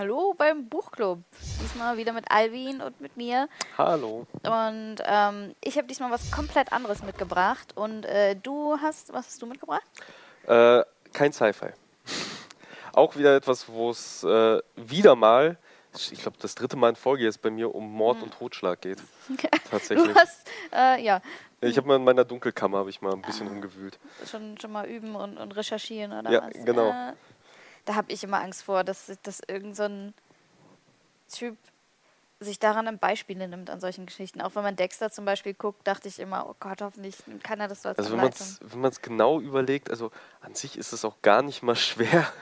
Hallo beim Buchclub. Diesmal wieder mit Alvin und mit mir. Hallo. Und ähm, ich habe diesmal was komplett anderes mitgebracht. Und äh, du hast, was hast du mitgebracht? Äh, kein Sci-Fi. Auch wieder etwas, wo es äh, wieder mal, ich glaube, das dritte Mal in Folge jetzt bei mir um Mord und Totschlag geht. Tatsächlich. Du hast, äh, ja, Ich habe mal in meiner Dunkelkammer habe ich mal ein bisschen umgewühlt. schon, schon mal üben und, und recherchieren oder Ja, was? genau. Da habe ich immer Angst vor, dass, dass irgend so ein Typ sich daran ein Beispiele nimmt an solchen Geschichten. Auch wenn man Dexter zum Beispiel guckt, dachte ich immer, oh Gott, hoffentlich kann er das so als Also wenn man Anleitung. es genau überlegt, also an sich ist es auch gar nicht mal schwer,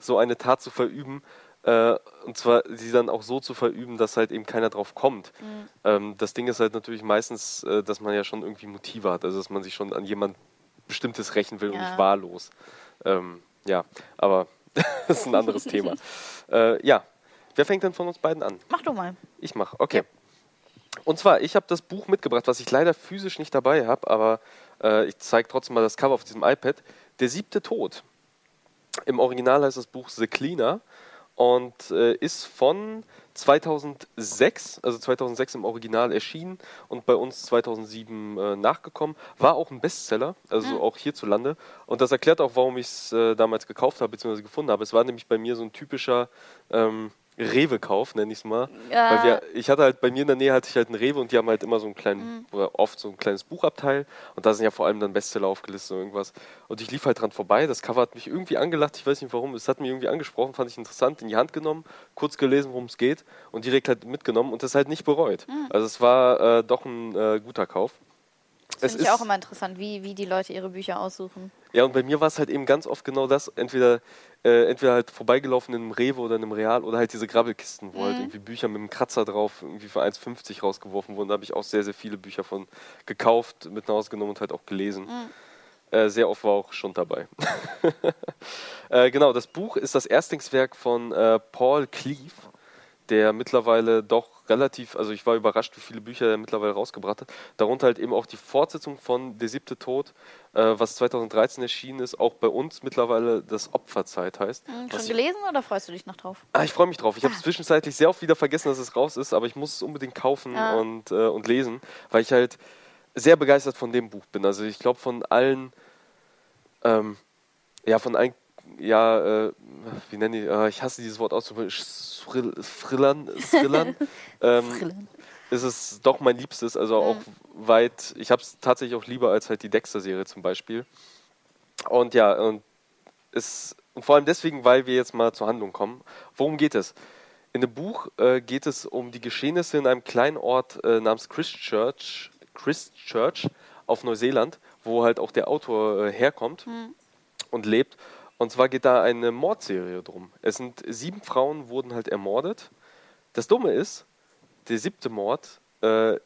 so eine Tat zu verüben. Äh, und zwar sie dann auch so zu verüben, dass halt eben keiner drauf kommt. Mhm. Ähm, das Ding ist halt natürlich meistens, äh, dass man ja schon irgendwie Motive hat, also dass man sich schon an jemand Bestimmtes rächen will und Ja. nicht wahllos. Ähm, ja, aber das ist ein anderes Thema. Äh, ja, wer fängt denn von uns beiden an? Mach du mal. Ich mache, okay. Und zwar, ich habe das Buch mitgebracht, was ich leider physisch nicht dabei habe, aber äh, ich zeige trotzdem mal das Cover auf diesem iPad. Der siebte Tod. Im Original heißt das Buch The Cleaner und äh, ist von 2006, also 2006 im Original erschienen und bei uns 2007 äh, nachgekommen. War auch ein Bestseller, also auch hierzulande. Und das erklärt auch, warum ich es äh, damals gekauft habe, bzw. gefunden habe. Es war nämlich bei mir so ein typischer ähm, Rewe-Kauf, nenne ich es mal. Ja. Wir, ich hatte halt bei mir in der Nähe hatte ich halt einen Rewe und die haben halt immer so einen kleinen, oder oft so ein kleines Buchabteil und da sind ja vor allem dann Bestseller aufgelistet und irgendwas. Und ich lief halt dran vorbei, das Cover hat mich irgendwie angelacht, ich weiß nicht warum, es hat mich irgendwie angesprochen, fand ich interessant, in die Hand genommen, kurz gelesen, worum es geht und direkt halt mitgenommen und das halt nicht bereut. Also es war äh, doch ein äh, guter Kauf. Das finde ich auch immer interessant, wie, wie die Leute ihre Bücher aussuchen. Ja, und bei mir war es halt eben ganz oft genau das, entweder, äh, entweder halt vorbeigelaufen in einem Rewe oder in einem Real oder halt diese Grabbelkisten, wo halt irgendwie Bücher mit einem Kratzer drauf irgendwie für 1,50 rausgeworfen wurden. Da habe ich auch sehr, sehr viele Bücher von gekauft, mit nach Hause genommen und halt auch gelesen. Äh, sehr oft war auch schon dabei. äh, genau, das Buch ist das Erstlingswerk von äh, Paul Cleave, der mittlerweile doch relativ, also ich war überrascht, wie viele Bücher er mittlerweile rausgebracht hat. Darunter halt eben auch die Fortsetzung von Der siebte Tod, äh, was 2013 erschienen ist, auch bei uns mittlerweile das Opferzeit heißt. Hm, Was Schon ich, gelesen oder freust du dich noch drauf? ah, ich freue mich drauf. Ich habe es zwischenzeitlich sehr oft wieder vergessen, dass es raus ist, aber ich muss es unbedingt kaufen Ah. und, äh, und lesen, weil ich halt sehr begeistert von dem Buch bin. Also ich glaube von allen, ähm, ja, von allen, ja, äh, wie nenne ich, äh, ich hasse dieses Wort auszusprechen, Thrill- Thrillern, Thrillern, ähm, ist es doch mein Liebstes, also auch weit, ich habe es tatsächlich auch lieber als halt die Dexter-Serie zum Beispiel. Und ja, und es, und vor allem deswegen, weil wir jetzt mal zur Handlung kommen. Worum geht es? In dem Buch äh, geht es um die Geschehnisse in einem kleinen Ort äh, namens Christchurch, Christchurch auf Neuseeland, wo halt auch der Autor äh, herkommt und lebt. Und zwar geht da eine Mordserie drum. Es sind sieben Frauen wurden halt ermordet. Das Dumme ist, der siebte Mord äh,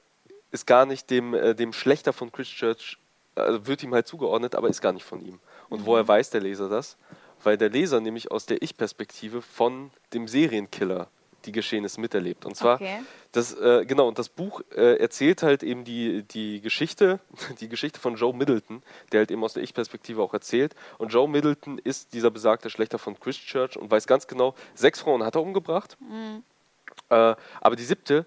ist gar nicht dem, äh, dem Schlechter von Christchurch, also wird ihm halt zugeordnet, aber ist gar nicht von ihm. Und woher weiß der Leser das? Weil der Leser nämlich aus der Ich-Perspektive von dem Serienkiller die Geschehnisse miterlebt. Und zwar, Okay. Das, äh, genau, und das Buch äh, erzählt halt eben die, die Geschichte, die Geschichte von Joe Middleton, der halt eben aus der Ich-Perspektive auch erzählt. Und Joe Middleton ist dieser besagte Schlechter von Christchurch und weiß ganz genau, sechs Frauen hat er umgebracht. Äh, aber die siebte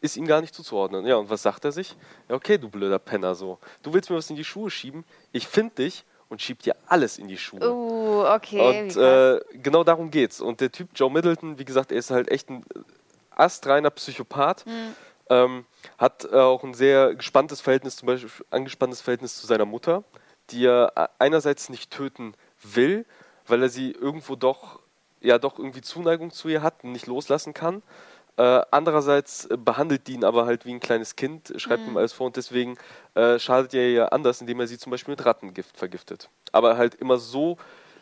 ist ihm gar nicht zuzuordnen. Ja, und was sagt er sich? Ja, okay, du blöder Penner, so. Du willst mir was in die Schuhe schieben, ich finde dich und schieb dir alles in die Schuhe. Uh, okay. und äh, genau darum geht's. Und der Typ Joe Middleton, wie gesagt, er ist halt echt ein astreiner Psychopath. Hm. Ähm, hat äh, auch ein sehr gespanntes Verhältnis, zum Beispiel angespanntes Verhältnis zu seiner Mutter, die er äh, einerseits nicht töten will, weil er sie irgendwo doch, ja doch irgendwie Zuneigung zu ihr hat und nicht loslassen kann. Äh, andererseits äh, behandelt die ihn aber halt wie ein kleines Kind, schreibt ihm alles vor und deswegen äh, schadet er ihr anders, indem er sie zum Beispiel mit Rattengift vergiftet. Aber halt immer so,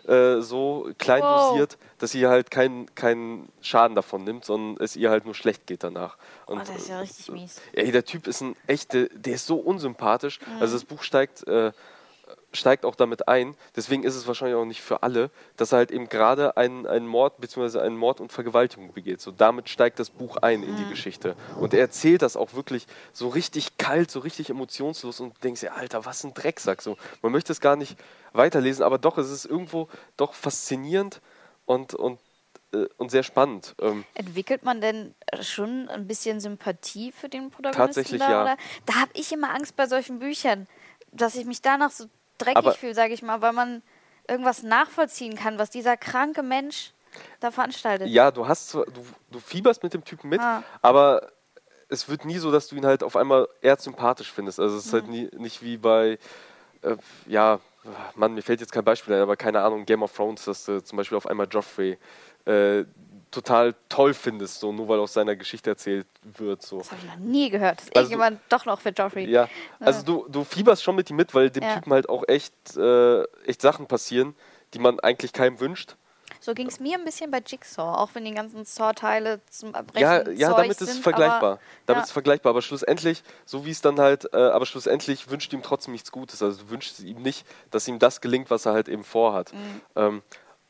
äh, so klein Wow. dosiert, dass sie halt keinen keinen Schaden davon nimmt, sondern es ihr halt nur schlecht geht danach. Oh, Und, das ist ja äh, richtig mies. Ey, der Typ ist ein echter, der ist so unsympathisch. Mhm. Also das Buch steigt, äh, steigt auch damit ein. Deswegen ist es wahrscheinlich auch nicht für alle, dass er halt eben gerade einen, einen Mord bzw. einen Mord und Vergewaltigung begeht. So damit steigt das Buch ein in die Mhm. Geschichte. Und er erzählt das auch wirklich so richtig kalt, so richtig emotionslos und denkst dir, Alter, was ein Drecksack. So, man möchte es gar nicht weiterlesen, aber doch, es ist irgendwo doch faszinierend und, und äh, und sehr spannend. Ähm, Entwickelt man denn schon ein bisschen Sympathie für den Protagonisten? Tatsächlich, da, ja. Oder? Da habe ich immer Angst bei solchen Büchern, dass ich mich danach so dreckig Aber- fühle, sage ich mal, weil man irgendwas nachvollziehen kann, was dieser kranke Mensch da veranstaltet. ja, du hast du, du fieberst mit dem Typen mit, Ah. aber es wird nie so, dass du ihn halt auf einmal eher sympathisch findest. Also es ist Mhm. halt nie, nicht wie bei, äh, ja, Mann, mir fällt jetzt kein Beispiel ein, aber keine Ahnung, Game of Thrones, dass du zum Beispiel auf einmal Joffrey äh, total toll findest, so nur weil aus seiner Geschichte erzählt wird. So. Das habe ich noch nie gehört, dass Also irgendjemand doch noch für Joffrey. Ja, also du, du fieberst schon mit ihm mit, weil dem Ja. Typen halt auch echt, äh, echt Sachen passieren, die man eigentlich keinem wünscht. So ging es mir ein bisschen bei Jigsaw, auch wenn die ganzen Saw-Teile zum Erbrechen Ja, ja, Zeug damit ist es vergleichbar. aber- damit ja. ist vergleichbar. Aber schlussendlich, so wie es dann halt, äh, aber schlussendlich wünscht ihm trotzdem nichts Gutes. Also du wünschst ihm nicht, dass ihm das gelingt, was er halt eben vorhat. Mhm. Ähm,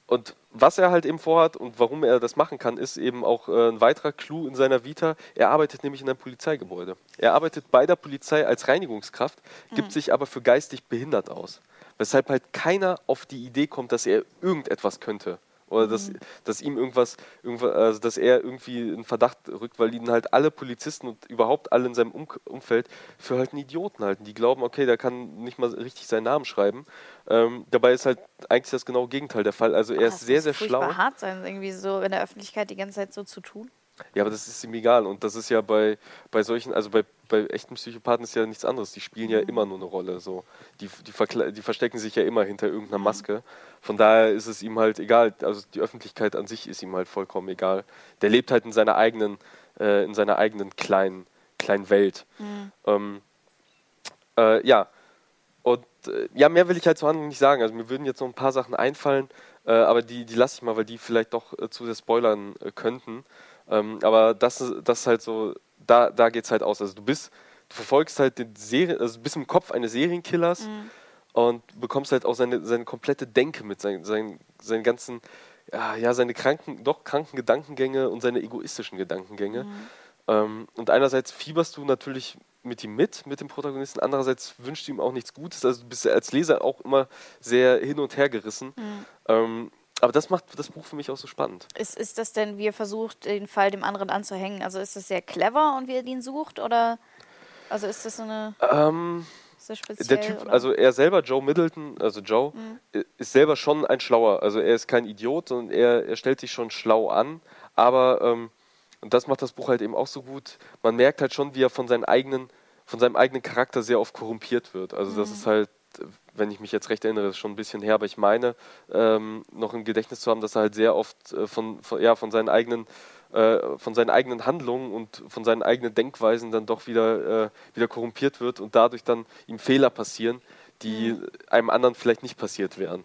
und was er halt eben vorhat und warum er das machen kann, ist eben auch äh, ein weiterer Clou in seiner Vita. Er arbeitet nämlich in einem Polizeigebäude. Er arbeitet bei der Polizei als Reinigungskraft, gibt sich aber für geistig behindert aus. Weshalb halt keiner auf die Idee kommt, dass er irgendetwas könnte. Oder dass, dass ihm irgendwas, irgendwas also dass er irgendwie in Verdacht rückt, weil ihn halt alle Polizisten und überhaupt alle in seinem um Umfeld für halt einen Idioten halten. Die glauben, okay, der kann nicht mal richtig seinen Namen schreiben. Ähm, dabei ist halt eigentlich das genaue Gegenteil der Fall. Also er Ah, ist sehr, sehr schlau. hart sein, irgendwie so in der Öffentlichkeit die ganze Zeit so zu tun. Ja, aber das ist ihm egal. Und das ist ja bei, bei solchen, also bei, bei echten Psychopathen ist ja nichts anderes. Die spielen ja immer nur eine Rolle. So. Die, die, die verstecken sich ja immer hinter irgendeiner Maske. Von daher ist es ihm halt egal. Also die Öffentlichkeit an sich ist ihm halt vollkommen egal. Der lebt halt in seiner eigenen, äh, in seiner eigenen kleinen, kleinen Welt. Ähm, äh, ja. Und äh, ja, mehr will ich halt zur Handlung nicht sagen. Also mir würden jetzt noch ein paar Sachen einfallen, äh, aber die, die lasse ich mal, weil die vielleicht doch äh, zu sehr spoilern äh, könnten. Ähm, aber das, ist- das ist halt so, da, da geht es halt aus. Also du bist, du verfolgst halt den Serien, also bist im Kopf eines Serienkillers und bekommst halt auch seine, seine komplette Denke mit, seinen, seinen, seinen ganzen, ja, ja, seine kranken, doch kranken Gedankengänge und seine egoistischen Gedankengänge. Ähm, und einerseits fieberst du natürlich mit ihm mit, mit dem Protagonisten, andererseits wünscht du ihm auch nichts Gutes. Also du bist als Leser auch immer sehr hin und her gerissen. Ähm, aber das macht das Buch für mich auch so spannend. Ist, ist das denn, wie er versucht, den Fall dem anderen anzuhängen? Also ist das sehr clever und wie er ihn sucht? Oder also ist das so eine Ähm, so speziell? der Typ, oder? Mhm. also er selber, Joe Middleton, also Joe, i- ist selber schon ein Schlauer. Also er ist kein Idiot, sondern er, er stellt sich schon schlau an. Aber, ähm, und das macht das Buch halt eben auch so gut, man merkt halt schon, wie er von, seinen eigenen, von seinem eigenen Charakter sehr oft korrumpiert wird. Also das ist halt, wenn ich mich jetzt recht erinnere, das ist schon ein bisschen her, aber ich meine, ähm, noch im Gedächtnis zu haben, dass er halt sehr oft äh, von, von, ja, von seinen eigenen äh, von seinen eigenen Handlungen und von seinen eigenen Denkweisen dann doch wieder, äh, wieder korrumpiert wird und dadurch dann ihm Fehler passieren, die einem anderen vielleicht nicht passiert wären.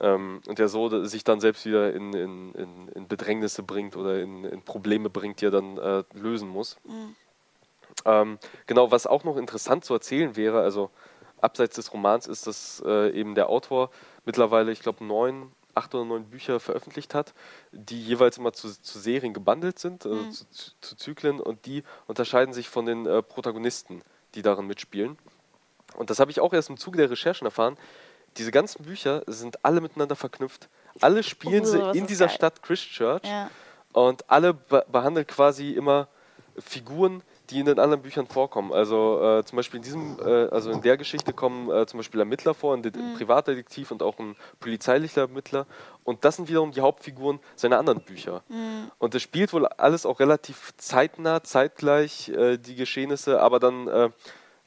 Ähm, und der so sich dann selbst wieder in, in, in, in Bedrängnisse bringt oder in, in Probleme bringt, die er dann äh, lösen muss. Ähm, genau, was auch noch interessant zu erzählen wäre, also abseits des Romans, ist, dass äh, eben der Autor mittlerweile, ich glaube, neun, acht oder neun Bücher veröffentlicht hat, die jeweils immer zu, zu Serien gebundelt sind, also zu, zu, zu Zyklen, und die unterscheiden sich von den äh, Protagonisten, die darin mitspielen. Und das habe ich auch erst im Zuge der Recherchen erfahren. Diese ganzen Bücher sind alle miteinander verknüpft. Alle spielen Oh, sie in dieser geil. Stadt Christchurch. Ja. Und alle be behandeln quasi immer Figuren, die in den anderen Büchern vorkommen. Also äh, zum Beispiel in diesem, äh, also in der Geschichte kommen äh, zum Beispiel Ermittler vor, ein, De Mhm. Privatdetektiv und auch ein polizeilicher Ermittler. Und das sind wiederum die Hauptfiguren seiner anderen Bücher. Mhm. Und es spielt wohl alles auch relativ zeitnah, zeitgleich äh, die Geschehnisse, aber dann äh,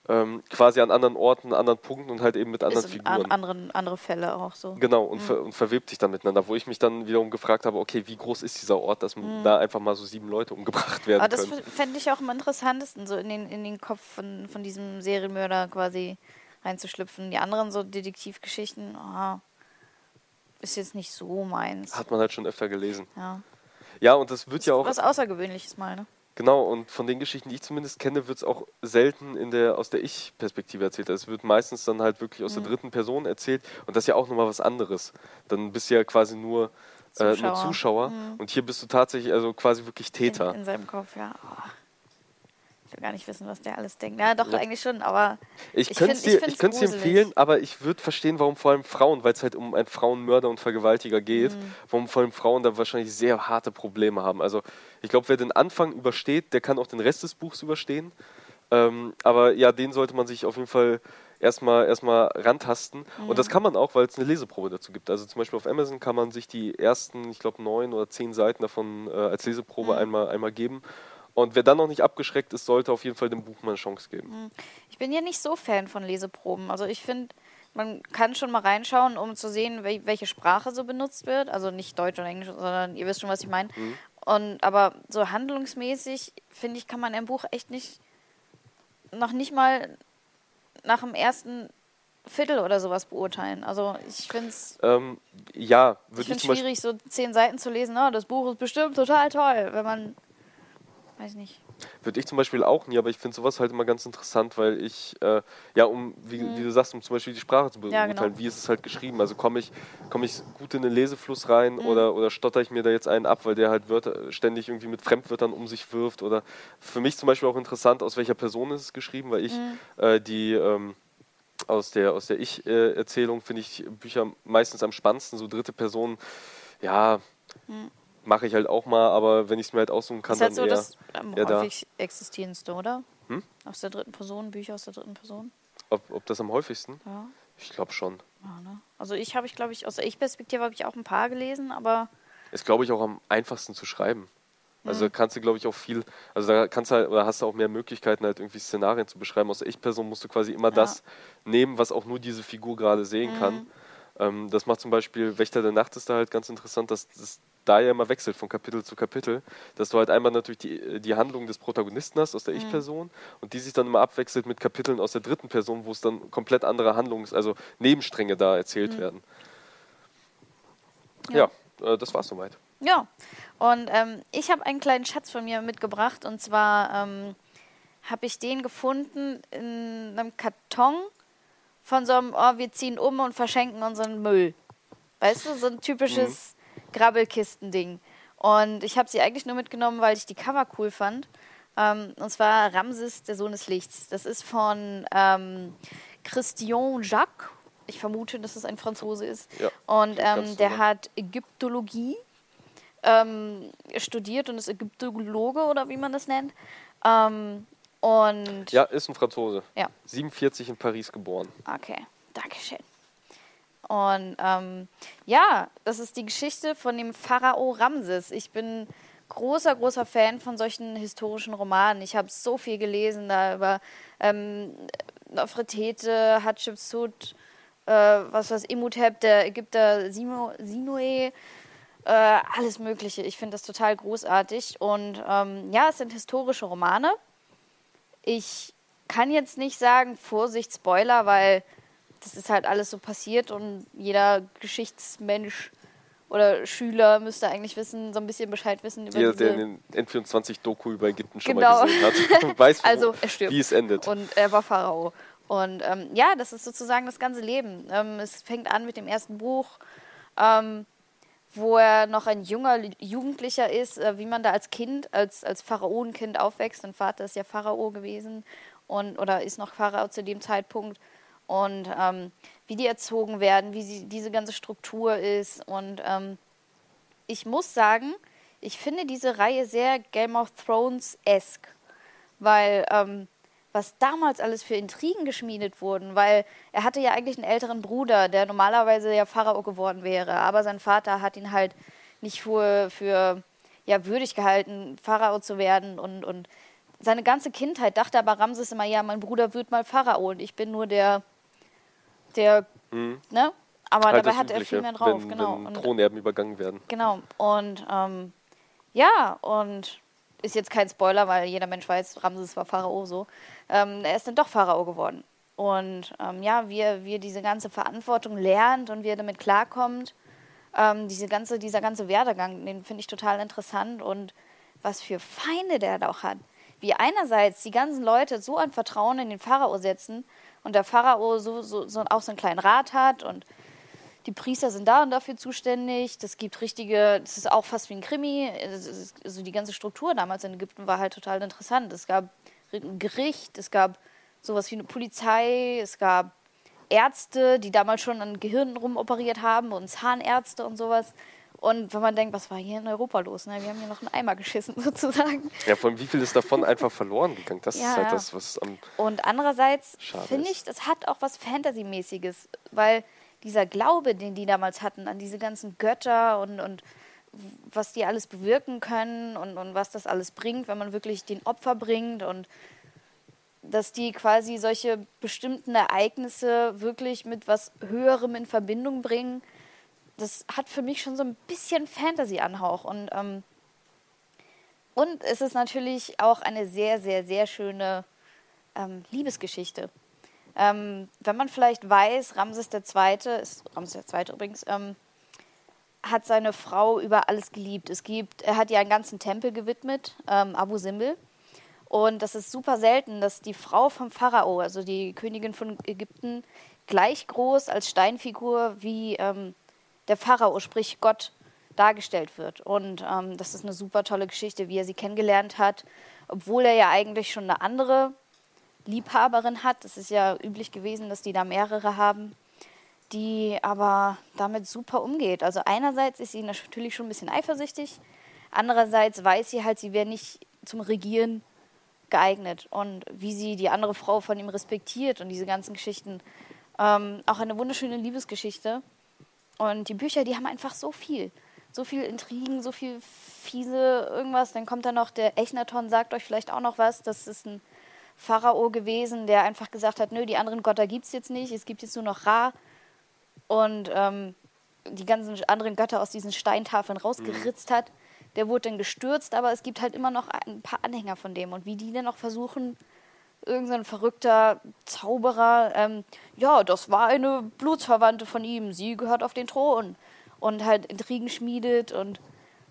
ähm, quasi an anderen Orten, anderen Punkten und halt eben mit anderen Ist Figuren. an, anderen, andere Fälle auch so. Genau, und, ver und verwebt sich dann miteinander, wo ich mich dann wiederum gefragt habe, okay, wie groß ist dieser Ort, dass da einfach mal so sieben Leute umgebracht werden Mhm. Aber das können. fände ich auch am interessantesten, so in den, in den Kopf von, von diesem Serienmörder quasi reinzuschlüpfen. Die anderen so Detektivgeschichten, ah, ist jetzt nicht so meins. Hat man halt schon öfter gelesen. Ja. Ja, und das wird ja auch, Was Außergewöhnliches mal, ne? Genau, und von den Geschichten, die ich zumindest kenne, wird es auch selten in der, aus der Ich-Perspektive erzählt. Also es wird meistens dann halt wirklich aus der Mhm. dritten Person erzählt und das ist ja auch nochmal was anderes. Dann bist du ja quasi nur Zuschauer, äh, nur Zuschauer. Zuschauer und hier bist du tatsächlich also quasi wirklich Täter. In, in seinem Kopf, ja. Oh. Ich will gar nicht wissen, was der alles denkt. Ja, doch, ja. eigentlich schon, aber. Ich, ich könnte es dir, ich dir empfehlen, aber ich würde verstehen, warum vor allem Frauen, weil es halt um einen Frauenmörder und Vergewaltiger geht, mhm. warum vor allem Frauen da wahrscheinlich sehr harte Probleme haben. Also, ich glaube, wer den Anfang übersteht, der kann auch den Rest des Buchs überstehen. Ähm, aber ja, den sollte man sich auf jeden Fall erstmal erstmal rantasten. Mhm. Und das kann man auch, weil es eine Leseprobe dazu gibt. Also zum Beispiel auf Amazon kann man sich die ersten, ich glaube, neun oder zehn Seiten davon äh, als Leseprobe mhm. einmal, einmal geben. Und wer dann noch nicht abgeschreckt ist, sollte auf jeden Fall dem Buch mal eine Chance geben. Mhm. Ich bin ja nicht so Fan von Leseproben. Also ich finde, man kann schon mal reinschauen, um zu sehen, welche Sprache so benutzt wird. Also nicht Deutsch oder Englisch, sondern ihr wisst schon, was ich meine. Mhm. Und aber so handlungsmäßig, finde ich, kann man ein Buch echt nicht noch nicht mal nach dem ersten Viertel oder sowas beurteilen. Also ich finde es. Ähm, ja, ich, ich schwierig, so zehn Seiten zu lesen. Oh, das Buch ist bestimmt total toll, wenn man. Weiß nicht. Würde ich zum Beispiel auch nie, aber ich finde sowas halt immer ganz interessant, weil ich, äh, ja, um, wie, mhm. wie, du sagst, um zum Beispiel die Sprache zu beurteilen, ja, genau. wie ist es halt geschrieben? Also komme ich, komm ich gut in den Lesefluss rein mhm. oder, oder stotter ich mir da jetzt einen ab, weil der halt Wörter, ständig irgendwie mit Fremdwörtern um sich wirft? Oder für mich zum Beispiel auch interessant, aus welcher Person ist es geschrieben, weil ich mhm. äh, die. Ähm, aus der, aus der Ich-Erzählung finde ich Bücher meistens am spannendsten, so dritte Person, ja, mhm. Mache ich halt auch mal, aber wenn ich es mir halt aussuchen kann, ist dann halt so eher, das am eher häufig da. existierendste, oder? Hm? Aus der dritten Person, Bücher aus der dritten Person? Ob, ob das am häufigsten? Ja. Ich glaube schon. Ja, ne? Also ich habe ich, glaube ich, aus der Ich-Perspektive habe ich auch ein paar gelesen, aber... Ist, glaube ich, auch am einfachsten zu schreiben. Also da kannst du, glaube ich, auch viel, also da kannst du halt, oder hast du auch mehr Möglichkeiten, halt irgendwie Szenarien zu beschreiben. Aus der Ich-Person musst du quasi immer ja. das nehmen, was auch nur diese Figur gerade sehen mhm. kann. Ähm, das macht zum Beispiel Wächter der Nacht ist da halt ganz interessant, dass das da ja immer wechselt von Kapitel zu Kapitel, dass du halt einmal natürlich die, die Handlung des Protagonisten hast aus der mhm. Ich-Person und die sich dann immer abwechselt mit Kapiteln aus der dritten Person, wo es dann komplett andere Handlungs-, also Nebenstränge da erzählt mhm. werden. Ja, ja äh, das war's soweit. Ja, und ähm, ich habe einen kleinen Schatz von mir mitgebracht und zwar ähm, habe ich den gefunden in einem Karton von so einem, oh, wir ziehen um und verschenken unseren Müll. Weißt du, so ein typisches mhm. Grabbelkisten-Ding. Und ich habe sie eigentlich nur mitgenommen, weil ich die Cover cool fand. Ähm, und zwar Ramses, der Sohn des Lichts. Das ist von ähm, Christian Jacques. Ich vermute, dass es ein Franzose ist. Ja, und ähm, der hat Ägyptologie ähm, studiert und ist Ägyptologe oder wie man das nennt. Und ja, ist ein Franzose. Ja. 47 in Paris geboren. Okay, Dankeschön. Und ähm, ja, das ist die Geschichte von dem Pharao Ramses. Ich bin großer, großer Fan von solchen historischen Romanen. Ich habe so viel gelesen da über ähm, Nofretete, Hatshepsut, äh, was weiß Imhotep, der Ägypter Sino, Sinoe, äh, alles Mögliche. Ich finde das total großartig. Und ähm, ja, es sind historische Romane. Ich kann jetzt nicht sagen, Vorsicht, Spoiler, weil das ist halt alles so passiert und jeder Geschichtsmensch oder Schüler müsste eigentlich wissen, so ein bisschen Bescheid wissen über Jeder, diese... der den N24-Doku über Ägypten schon genau. mal gesehen hat, weiß, wo, also, wie es endet. Und er war Pharao. Und ähm, ja, das ist sozusagen das ganze Leben. Ähm, es fängt an mit dem ersten Buch. Ähm, wo er noch ein junger Jugendlicher ist, äh, wie man da als Kind, als, als Pharaonenkind aufwächst. Sein Vater ist ja Pharao gewesen und, oder ist noch Pharao zu dem Zeitpunkt. Und ähm, wie die erzogen werden, wie sie, diese ganze Struktur ist. Und ähm, ich muss sagen, ich finde diese Reihe sehr Game of Thrones-esque, weil ähm, was damals alles für Intrigen geschmiedet wurden, weil er hatte ja eigentlich einen älteren Bruder, der normalerweise ja Pharao geworden wäre, aber sein Vater hat ihn halt nicht für, für ja, würdig gehalten, Pharao zu werden und, und seine ganze Kindheit dachte aber Ramses immer, ja, mein Bruder wird mal Pharao und ich bin nur der, der, mhm. ne? Aber dabei hat er viel mehr drauf, wenn, genau. Wenn Thronerben übergangen werden. Genau. Und ähm, ja, und ist jetzt kein Spoiler, weil jeder Mensch weiß, Ramses war Pharao so. Ähm, er ist dann doch Pharao geworden. Und ähm, ja, wie er, diese ganze Verantwortung lernt und wie er damit klarkommt, ähm, diese ganze, dieser ganze Werdegang, den finde ich total interessant und was für Feinde der da auch hat. Wie einerseits die ganzen Leute so ein Vertrauen in den Pharao setzen und der Pharao so, so, so auch so einen kleinen Rat hat und die Priester sind da und dafür zuständig. Das gibt richtige, das ist auch fast wie ein Krimi. Also die ganze Struktur damals in Ägypten war halt total interessant. Es gab ein Gericht, es gab sowas wie eine Polizei, es gab Ärzte, die damals schon an Gehirnen rumoperiert haben und Zahnärzte und sowas. Und wenn man denkt, was war hier in Europa los? Ne? Wir haben hier noch einen Eimer geschissen sozusagen. Ja, von wie viel ist davon einfach verloren gegangen? Das ja, ist halt das, was am. Und andererseits finde ich, das hat auch was Fantasy-mäßiges, weil dieser Glaube, den die damals hatten an diese ganzen Götter und, und was die alles bewirken können und, und was das alles bringt, wenn man wirklich den Opfer bringt und dass die quasi solche bestimmten Ereignisse wirklich mit was Höherem in Verbindung bringen das hat für mich schon so ein bisschen Fantasy-Anhauch. Und, ähm, und es ist natürlich auch eine sehr, sehr, sehr schöne ähm, Liebesgeschichte. Ähm, wenn man vielleicht weiß, Ramses II., ist Ramses II. übrigens, ähm, hat seine Frau über alles geliebt. Es gibt, er hat ihr einen ganzen Tempel gewidmet, ähm, Abu Simbel. Und das ist super selten, dass die Frau vom Pharao, also die Königin von Ägypten, gleich groß als Steinfigur wie ähm, der Pharao, sprich Gott, dargestellt wird. Und ähm, das ist eine super tolle Geschichte, wie er sie kennengelernt hat, obwohl er ja eigentlich schon eine andere Liebhaberin hat. Es ist ja üblich gewesen, dass die da mehrere haben, die aber damit super umgeht. Also einerseits ist sie natürlich schon ein bisschen eifersüchtig, andererseits weiß sie halt, sie wäre nicht zum Regieren geeignet und wie sie die andere Frau von ihm respektiert und diese ganzen Geschichten. Ähm, auch eine wunderschöne Liebesgeschichte. Und die Bücher, die haben einfach so viel. So viel Intrigen, so viel fiese irgendwas. Dann kommt da noch der Echnaton, sagt euch vielleicht auch noch was. Das ist ein Pharao gewesen, der einfach gesagt hat, nö, die anderen Götter gibt es jetzt nicht, es gibt jetzt nur noch Ra. Und ähm, die ganzen anderen Götter aus diesen Steintafeln rausgeritzt mhm. hat. Der wurde dann gestürzt, aber es gibt halt immer noch ein paar Anhänger von dem. Und wie die dann noch versuchen, irgendein verrückter Zauberer, ähm, ja, das war eine Blutsverwandte von ihm, sie gehört auf den Thron. Und halt Intrigen schmiedet und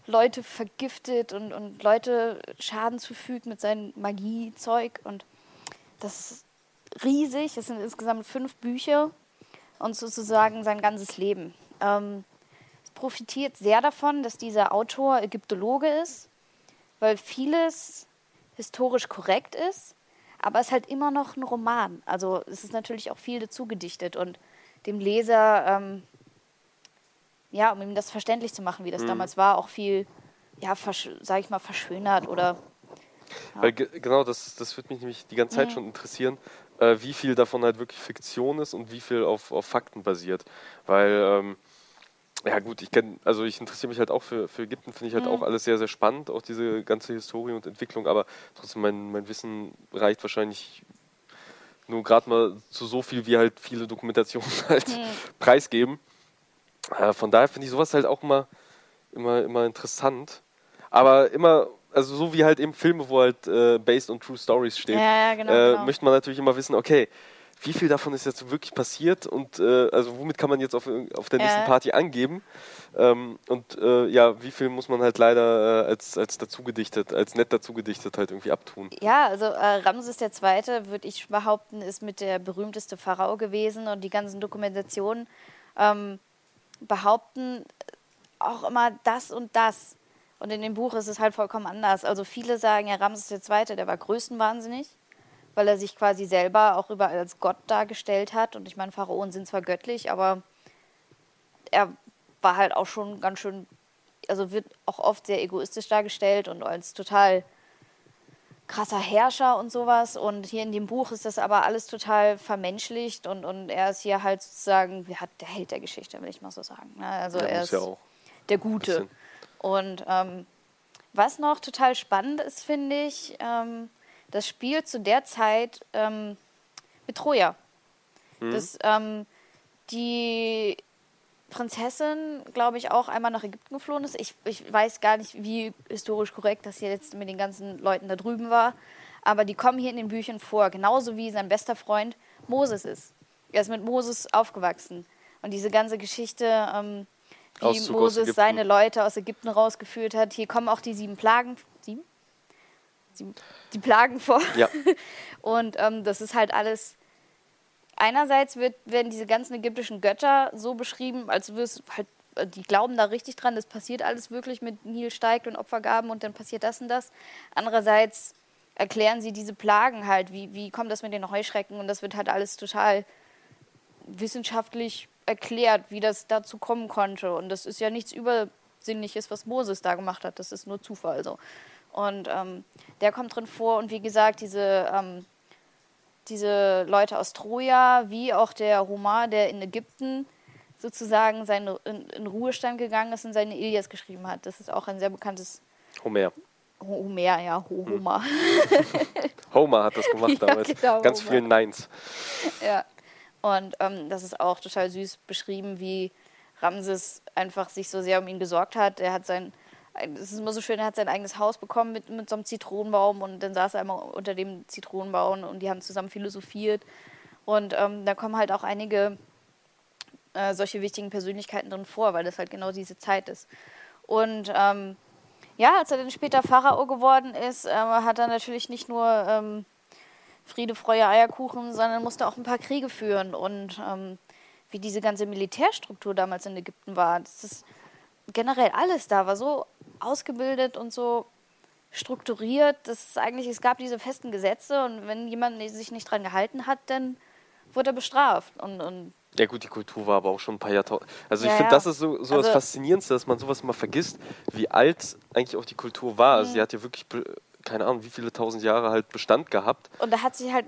Leute vergiftet und, und Leute Schaden zufügt mit seinem Magiezeug. Und das ist riesig. Es sind insgesamt fünf Bücher und sozusagen sein ganzes Leben. Ähm, es profitiert sehr davon, dass dieser Autor Ägyptologe ist, weil vieles historisch korrekt ist aber es ist halt immer noch ein Roman. Also es ist natürlich auch viel dazu gedichtet und dem Leser, ähm, ja, um ihm das verständlich zu machen, wie das mhm. damals war, auch viel, ja, sag ich mal, verschönert oder. Ja. Weil genau, das, das wird mich nämlich die ganze Zeit mhm. schon interessieren, äh, wie viel davon halt wirklich Fiktion ist und wie viel auf, auf Fakten basiert. Weil ähm, ja gut, ich kenne, also ich interessiere mich halt auch für, für Ägypten, finde ich halt mhm. auch alles sehr, sehr spannend, auch diese ganze Historie und Entwicklung, aber trotzdem mein, mein Wissen reicht wahrscheinlich nur gerade mal zu so viel, wie halt viele Dokumentationen halt mhm. preisgeben. Äh, von daher finde ich sowas halt auch immer, immer, immer interessant. Aber immer, also so wie halt eben Filme, wo halt äh, based on true stories steht, ja, ja, genau, äh, genau. möchte man natürlich immer wissen, okay, wie viel davon ist jetzt wirklich passiert und äh, also womit kann man jetzt auf, auf der nächsten Party angeben ähm, und äh, ja, wie viel muss man halt leider äh, als, als dazu gedichtet, als nett dazu gedichtet halt irgendwie abtun. Ja, also äh, Ramses II., würde ich behaupten, ist mit der berühmteste Pharao gewesen und die ganzen Dokumentationen ähm, behaupten auch immer das und das. Und in dem Buch ist es halt vollkommen anders. Also viele sagen ja, Ramses II., der war größtenwahnsinnig weil er sich quasi selber auch überall als Gott dargestellt hat. Und ich meine, Pharaonen sind zwar göttlich, aber er war halt auch schon ganz schön, also wird auch oft sehr egoistisch dargestellt und als total krasser Herrscher und sowas. Und hier in dem Buch ist das aber alles total vermenschlicht und, und er ist hier halt sozusagen, hat der Held der Geschichte, will ich mal so sagen. Ne? Also ja, er ist ja der Gute. Und ähm, was noch total spannend ist, finde ich, ähm, das spielt zu der Zeit ähm, mit Troja. Mhm. Das, ähm, die Prinzessin, glaube ich, auch einmal nach Ägypten geflohen ist. Ich, ich weiß gar nicht, wie historisch korrekt das hier jetzt mit den ganzen Leuten da drüben war. Aber die kommen hier in den Büchern vor, genauso wie sein bester Freund Moses ist. Er ist mit Moses aufgewachsen. Und diese ganze Geschichte, ähm, wie Moses seine Leute aus Ägypten rausgeführt hat, hier kommen auch die sieben Plagen. Sieben? die, die Plagen vor. Ja. Und ähm, das ist halt alles. Einerseits wird, werden diese ganzen ägyptischen Götter so beschrieben, als es halt, äh, die glauben da richtig dran, das passiert alles wirklich mit Nil steigt und Opfergaben und dann passiert das und das. Andererseits erklären sie diese Plagen halt, wie, wie kommt das mit den Heuschrecken und das wird halt alles total wissenschaftlich erklärt, wie das dazu kommen konnte. Und das ist ja nichts Übersinnliches, was Moses da gemacht hat, das ist nur Zufall so. Und ähm, der kommt drin vor und wie gesagt, diese, ähm, diese Leute aus Troja, wie auch der Homer, der in Ägypten sozusagen seine, in, in Ruhestand gegangen ist und seine Ilias geschrieben hat. Das ist auch ein sehr bekanntes Homer. Homer, ja, Homer. Hm. Homer hat das gemacht ja, damals. Genau, Ganz Homer. vielen Neins. Ja. Und ähm, das ist auch total süß beschrieben, wie Ramses einfach sich so sehr um ihn gesorgt hat. Er hat sein, es ist immer so schön, er hat sein eigenes Haus bekommen mit, mit so einem Zitronenbaum und dann saß er einmal unter dem Zitronenbaum und die haben zusammen philosophiert. Und ähm, da kommen halt auch einige äh, solche wichtigen Persönlichkeiten drin vor, weil das halt genau diese Zeit ist. Und ähm, ja, als er dann später Pharao geworden ist, äh, hat er natürlich nicht nur ähm, Friede, Freude, Eierkuchen, sondern musste auch ein paar Kriege führen. Und ähm, wie diese ganze Militärstruktur damals in Ägypten war, das ist generell alles da, war so ausgebildet und so strukturiert, dass eigentlich, es gab diese festen Gesetze und wenn jemand sich nicht dran gehalten hat, dann wurde er bestraft. Und, und ja gut, die Kultur war aber auch schon ein paar Jahrtausende. Also ja, ich finde, das ist so, so also, das Faszinierendste, dass man sowas mal vergisst, wie alt eigentlich auch die Kultur war. Also sie mhm. hat ja wirklich, keine Ahnung, wie viele tausend Jahre halt Bestand gehabt. Und da hat sich halt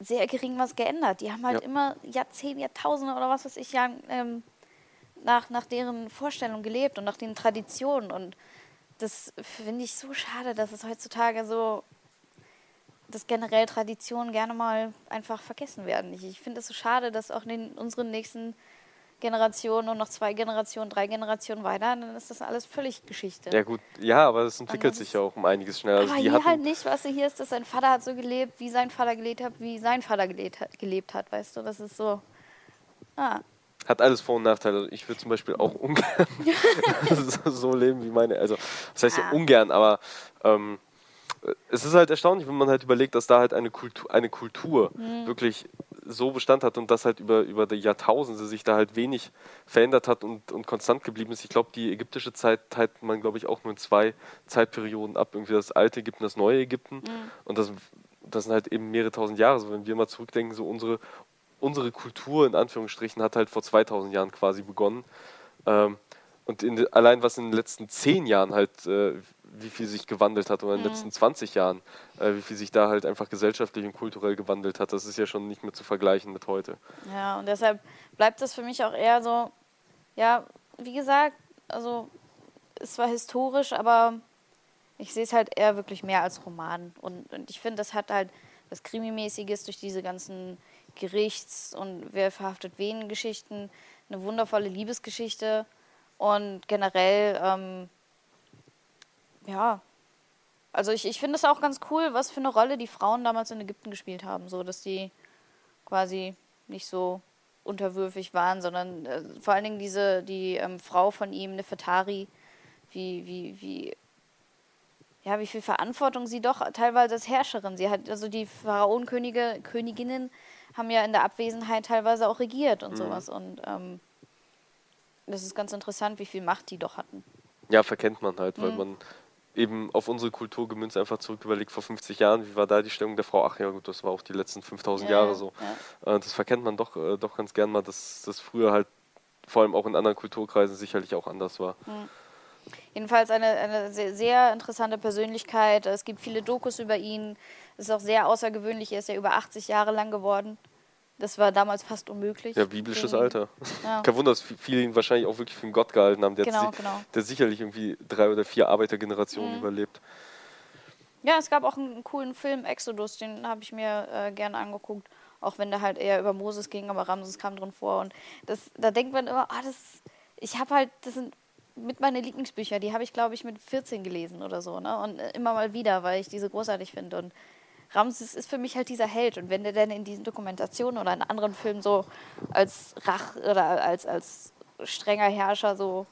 sehr gering was geändert. Die haben halt ja. immer Jahrzehnte, Jahrtausende oder was weiß ich, Jahren ähm, nach, nach deren Vorstellung gelebt und nach den Traditionen. Und das finde ich so schade, dass es heutzutage so dass generell Traditionen gerne mal einfach vergessen werden. Ich, ich finde es so schade, dass auch in unseren nächsten Generationen und noch zwei Generationen, drei Generationen weiter, dann ist das alles völlig Geschichte. Ja gut, ja, aber es entwickelt sich ja auch um einiges schneller. Also aber also hier halt nicht, was hier ist, dass sein Vater hat so gelebt, wie sein Vater gelebt hat, wie sein Vater gelebt hat, gelebt hat weißt du, das ist so, ah. Hat alles Vor- und Nachteile. Ich würde zum Beispiel auch ungern so leben wie meine, also das heißt ja, ja ungern, aber ähm, es ist halt erstaunlich, wenn man halt überlegt, dass da halt eine Kultur, eine Kultur mhm. wirklich so Bestand hat und dass halt über, über die Jahrtausende sich da halt wenig verändert hat und, und konstant geblieben ist. Ich glaube, die ägyptische Zeit teilt man, glaube ich, auch nur in zwei Zeitperioden ab. Irgendwie das alte Ägypten, das neue Ägypten. Mhm. Und das, das sind halt eben mehrere tausend Jahre. So, wenn wir mal zurückdenken, so unsere, unsere Kultur in Anführungsstrichen hat halt vor 2000 Jahren quasi begonnen. Ähm, und in, allein was in den letzten zehn Jahren halt, äh, wie viel sich gewandelt hat, oder in den mhm. letzten 20 Jahren, äh, wie viel sich da halt einfach gesellschaftlich und kulturell gewandelt hat, das ist ja schon nicht mehr zu vergleichen mit heute. Ja, und deshalb bleibt das für mich auch eher so, ja, wie gesagt, also es war historisch, aber ich sehe es halt eher wirklich mehr als Roman. Und, und ich finde, das hat halt was Krimimäßiges durch diese ganzen Gerichts- und wer verhaftet wen Geschichten, eine wundervolle Liebesgeschichte und generell, ähm, ja, also ich, ich finde es auch ganz cool, was für eine Rolle die Frauen damals in Ägypten gespielt haben, so dass die quasi nicht so unterwürfig waren, sondern äh, vor allen Dingen diese, die ähm, Frau von ihm, Nefertari, wie, wie, wie, ja, wie viel Verantwortung sie doch teilweise als Herrscherin. Sie hat, also die Pharaonenkönige, Königinnen haben ja in der Abwesenheit teilweise auch regiert und mhm. sowas. Und ähm, das ist ganz interessant, wie viel Macht die doch hatten. Ja, verkennt man halt, weil mhm. man eben auf unsere Kultur gemünzt einfach zurück überlegt, vor 50 Jahren, wie war da die Stellung der Frau? Ach ja, gut, das war auch die letzten 5000 ja, Jahre so. Ja. Äh, das verkennt man doch, äh, doch ganz gern mal, dass das früher halt vor allem auch in anderen Kulturkreisen sicherlich auch anders war. Mhm. Jedenfalls eine, eine sehr, sehr, interessante Persönlichkeit. Es gibt viele Dokus über ihn. Es ist auch sehr außergewöhnlich. Er ist ja über 80 Jahre lang geworden. Das war damals fast unmöglich. Ja, biblisches den, Alter. Ja. Kein Wunder, dass viele ihn wahrscheinlich auch wirklich für einen Gott gehalten haben. Der, genau, hat, genau. der sicherlich irgendwie drei oder vier Arbeitergenerationen mhm. überlebt. Ja, es gab auch einen, coolen Film, Exodus, den habe ich mir äh, gerne angeguckt. Auch wenn der halt eher über Moses ging, aber Ramses kam drin vor. Und das, da denkt man immer, ah, das, ich habe halt, das sind mit meinen Lieblingsbücher, die habe ich, glaube ich, mit 14 gelesen oder so. Ne? Und äh, immer mal wieder, weil ich diese großartig finde. Und Ramses ist für mich halt dieser Held. Und wenn der dann in diesen Dokumentationen oder in anderen Filmen so als Rach oder als, als strenger Herrscher so.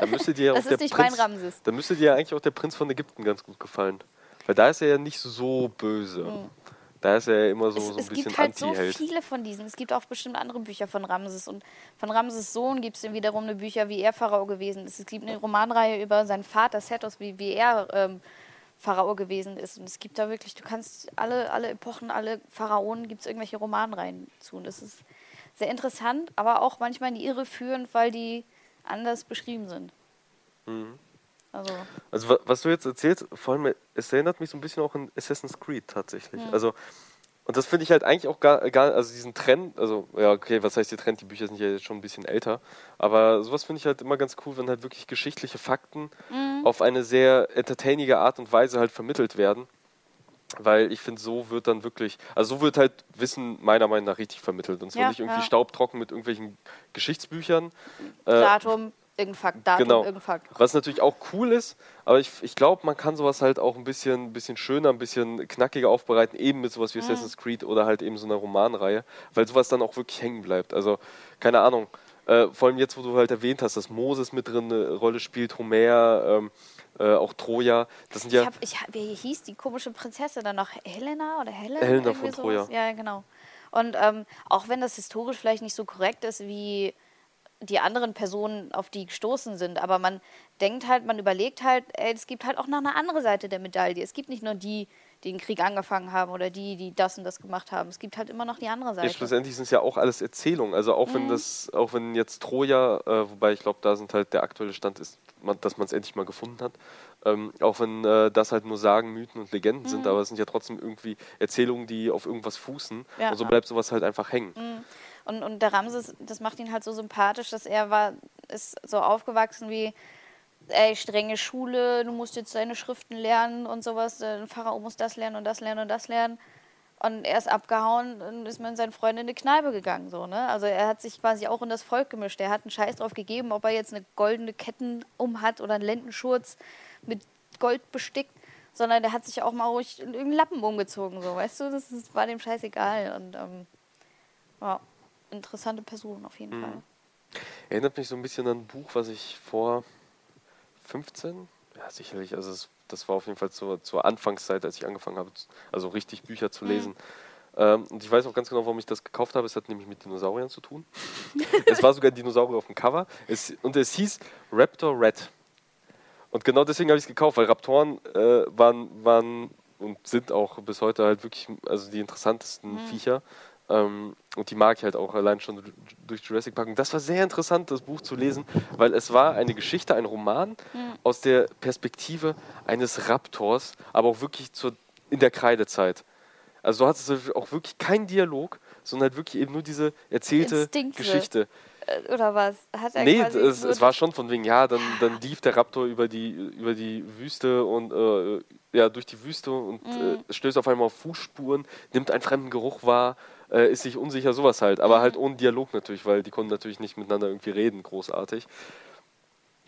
Da müsste dir das auch ist der nicht Prinz, mein Ramses. Da müsste dir eigentlich auch der Prinz von Ägypten ganz gut gefallen. Weil da ist er ja nicht so böse. Mhm. Da ist er ja immer so, es, so ein bisschen. Es gibt halt so viele von diesen. Es gibt auch bestimmt andere Bücher von Ramses. Und von Ramses Sohn gibt es wiederum eine Bücher, wie er Pharao gewesen ist. Es gibt eine Romanreihe über seinen Vater Sethos, wie, wie er ähm, Pharao gewesen ist. Und es gibt da wirklich, du kannst alle, alle Epochen, alle Pharaonen, gibt es irgendwelche Romanreihen zu. Und das ist sehr interessant, aber auch manchmal in die Irre führend, weil die anders beschrieben sind. Mhm. Also, Also wa- was du jetzt erzählst, vor allem, es erinnert mich so ein bisschen auch an Assassin's Creed tatsächlich. Mhm. Also und das finde ich halt eigentlich auch gar, gar, also diesen Trend, also ja, okay, was heißt der Trend? Die Bücher sind ja jetzt schon ein bisschen älter, aber sowas finde ich halt immer ganz cool, wenn halt wirklich geschichtliche Fakten Mhm. Auf eine sehr entertainige Art und Weise halt vermittelt werden. Weil ich finde, so wird dann wirklich, also so wird halt Wissen meiner Meinung nach richtig vermittelt. Und zwar Ja, nicht irgendwie ja. staubtrocken mit irgendwelchen Geschichtsbüchern. Äh, Datum, irgendein Fakt, Datum, genau. irgendein Fakt. Was natürlich auch cool ist, aber ich, ich glaube, man kann sowas halt auch ein bisschen, bisschen schöner, ein bisschen knackiger aufbereiten, eben mit sowas wie Assassin's Creed oder halt eben so einer Romanreihe, weil sowas dann auch wirklich hängen bleibt. Also, keine Ahnung. Äh, vor allem jetzt, wo du halt erwähnt hast, dass Moses mit drin eine Rolle spielt, Homer, ähm, äh, auch Troja. Das sind ja. Ich hab, ich, hab- wie hieß die komische Prinzessin dann noch? Helena oder Helen? Helena von sowas? Troja. Ja, genau. Und ähm, auch wenn das historisch vielleicht nicht so korrekt ist, wie die anderen Personen, auf die gestoßen sind, aber man denkt halt, man überlegt halt, ey, es gibt halt auch noch eine andere Seite der Medaille. Es gibt nicht nur die den Krieg angefangen haben oder die, die das und das gemacht haben. Es gibt halt immer noch die andere Ja, Seite. schlussendlich sind es ja auch alles Erzählungen. Also auch Mhm. wenn das, auch wenn jetzt Troja, äh, wobei ich glaube, da sind halt der aktuelle Stand ist, man, dass man es endlich mal gefunden hat. Ähm, auch wenn äh, das halt nur Sagen, Mythen und Legenden sind, aber es sind ja trotzdem irgendwie Erzählungen, die auf irgendwas fußen. Mhm. Ja. Und so bleibt sowas halt einfach hängen. Und, und der Ramses, das macht ihn halt so sympathisch, dass er war, ist so aufgewachsen wie, ey, strenge Schule, du musst jetzt deine Schriften lernen und sowas, der Pharao muss das lernen und das lernen und das lernen. Und er ist abgehauen und ist mit seinen Freunden in eine Kneipe gegangen, so, ne? Also er hat sich quasi auch in das Volk gemischt. Er hat einen Scheiß drauf gegeben, ob er jetzt eine goldene Ketten um hat oder einen Lendenschurz mit Gold bestickt, sondern der hat sich auch mal ruhig in irgendeinen Lappen umgezogen, so, weißt du? Das ist, war dem scheißegal. Und ähm, ja, interessante Person auf jeden Fall. Erinnert mich so ein bisschen an ein Buch, was ich vor 15, ja sicherlich, also es, das war auf jeden Fall zur, zur Anfangszeit, als ich angefangen habe, also richtig Bücher zu lesen. Ähm, und ich weiß auch ganz genau, warum ich das gekauft habe. Es hat nämlich mit Dinosauriern zu tun. es war sogar ein Dinosaurier auf dem Cover. Es, und es hieß Raptor Red. Und genau deswegen habe ich es gekauft, weil Raptoren äh, waren, waren und sind auch bis heute halt wirklich also die interessantesten Viecher. Ähm, und die mag ich halt auch allein schon du- durch Jurassic Park. Und das war sehr interessant, das Buch zu lesen, weil es war eine Geschichte, ein Roman aus der Perspektive eines Raptors, aber auch wirklich zur, in der Kreidezeit. Also du hattest auch wirklich keinen Dialog, sondern halt wirklich eben nur diese erzählte Instinkte. Geschichte. Äh, Oder was? Hat er Nee, quasi es, es war schon von wegen, ja, dann, dann lief der Raptor über die, über die Wüste und äh, ja, durch die Wüste und Mhm. äh, stößt auf einmal auf Fußspuren, nimmt einen fremden Geruch wahr, äh, ist sich unsicher, sowas halt. Mhm. Aber halt ohne Dialog natürlich, weil die konnten natürlich nicht miteinander irgendwie reden, großartig.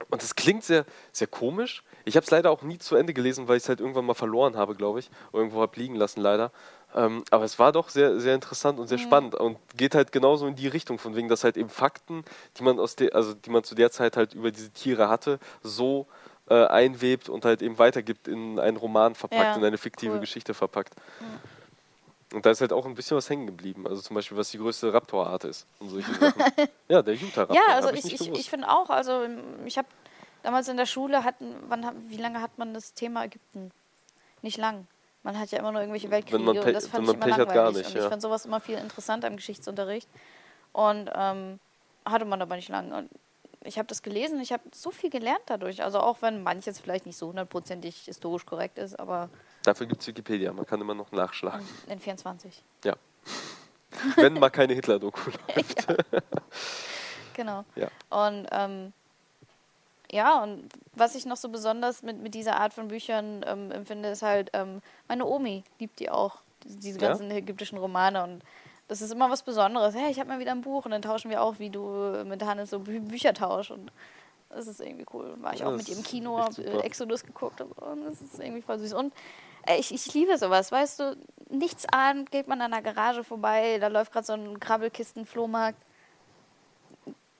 Und es klingt sehr, sehr komisch. Ich habe es leider auch nie zu Ende gelesen, weil ich es halt irgendwann mal verloren habe, glaube ich. Irgendwo habe liegen lassen, leider. Ähm, aber es war doch sehr, sehr interessant und sehr spannend und geht halt genauso in die Richtung, von wegen, dass halt eben Fakten, die man aus der, also die man zu der Zeit halt über diese Tiere hatte, so äh, einwebt und halt eben weitergibt in einen Roman verpackt, Ja, in eine fiktive cool. Geschichte verpackt. Und da ist halt auch ein bisschen was hängen geblieben. Also zum Beispiel, was die größte Raptorart ist und solche Sachen. ja, der Utah-Raptor. Ja, also ich, ich, ich finde auch, also ähm, ich habe damals in der Schule, hatten, wann, wie lange hat man das Thema Ägypten? Nicht lang. Man hat ja immer nur irgendwelche Weltkriege und das fand ich immer Pech langweilig. gar nicht, und ich ja. fand sowas immer viel interessanter im Geschichtsunterricht. Und ähm, hatte man aber nicht lang. Und ich habe das gelesen, ich habe so viel gelernt dadurch. Also auch wenn manches vielleicht nicht so hundertprozentig historisch korrekt ist, aber Dafür gibt es Wikipedia, man kann immer noch nachschlagen. in 24. Ja. Wenn mal keine Hitler-Doku läuft. Genau. Ja. Und ähm, ja, und was ich noch so besonders mit, mit dieser Art von Büchern ähm, empfinde, ist halt, ähm, meine Omi liebt die auch, diese Ja? ganzen ägyptischen Romane. Und das ist immer was Besonderes. Hey, ich habe mal wieder ein Buch und dann tauschen wir auch, wie du mit Hannes so Bü Bücher tauschst. Und das ist irgendwie cool. War ich Ja, auch mit ihr im Kino, hab äh. Exodus geguckt und, so. und das ist irgendwie voll süß. Und äh, ich, ich liebe sowas, weißt du, nichts ahnt, geht man an der Garage vorbei, da läuft gerade so ein Krabbelkisten-Flohmarkt.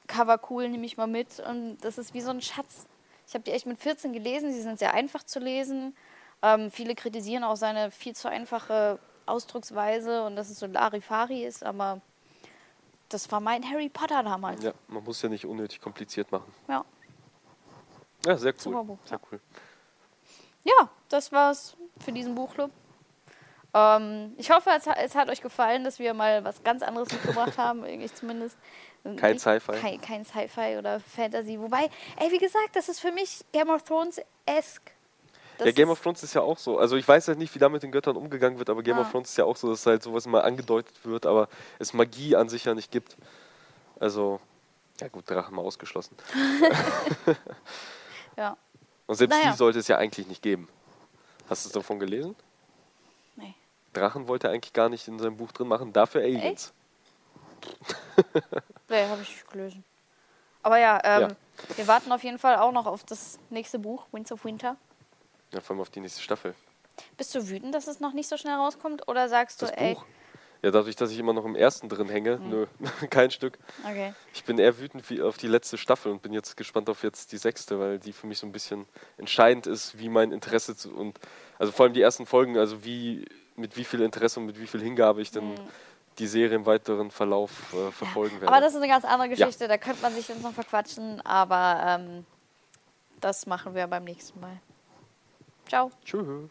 Cover cool, nehme ich mal mit. Und das ist wie so ein Schatz. Ich habe die echt mit 14 gelesen, sie sind sehr einfach zu lesen. Ähm, viele kritisieren auch seine viel zu einfache Ausdrucksweise und dass es so Larifari ist, aber das war mein Harry Potter damals. Ja, man muss ja nicht unnötig kompliziert machen. Ja. Ja, sehr cool. Buch, Sehr ja. cool. ja, das war's für diesen Buchclub. Ähm, ich hoffe, es, es, hat euch gefallen, dass wir mal was ganz anderes mitgebracht haben, irgendwie zumindest. Kein Sci-Fi. Kein, kein Sci-Fi oder Fantasy. Wobei, ey, wie gesagt, das ist für mich Game of Thrones-esque. Ja, Game of Thrones ist ja auch so. Also ich weiß halt nicht, wie da mit den Göttern umgegangen wird, aber Game ah. of Thrones ist ja auch so, dass halt sowas mal angedeutet wird, aber es Magie an sich ja nicht gibt. Also, ja gut, Drachen mal ausgeschlossen. ja. Und selbst naja. die sollte es ja eigentlich nicht geben. Hast du es davon gelesen? Nee. Drachen wollte er eigentlich gar nicht in seinem Buch drin machen, dafür Aliens. nee, habe ich gelesen. Aber ja, ähm, ja, wir warten auf jeden Fall auch noch auf das nächste Buch, Winds of Winter. Ja, vor allem auf die nächste Staffel. Bist du wütend, dass es noch nicht so schnell rauskommt? Oder sagst du, das ey. Ja, dadurch, dass ich immer noch im ersten drin hänge, mhm. nö, kein Stück. Okay. Ich bin eher wütend auf die letzte Staffel und bin jetzt gespannt auf jetzt die sechste, weil die für mich so ein bisschen entscheidend ist, wie mein Interesse zu, und also vor allem die ersten Folgen, also wie mit wie viel Interesse und mit wie viel Hingabe ich dann mhm. die Serie im weiteren Verlauf äh, verfolgen ja. werde. Aber das ist eine ganz andere Geschichte, ja. da könnte man sich jetzt noch verquatschen, aber ähm, das machen wir beim nächsten Mal. Ciao. Tschüss.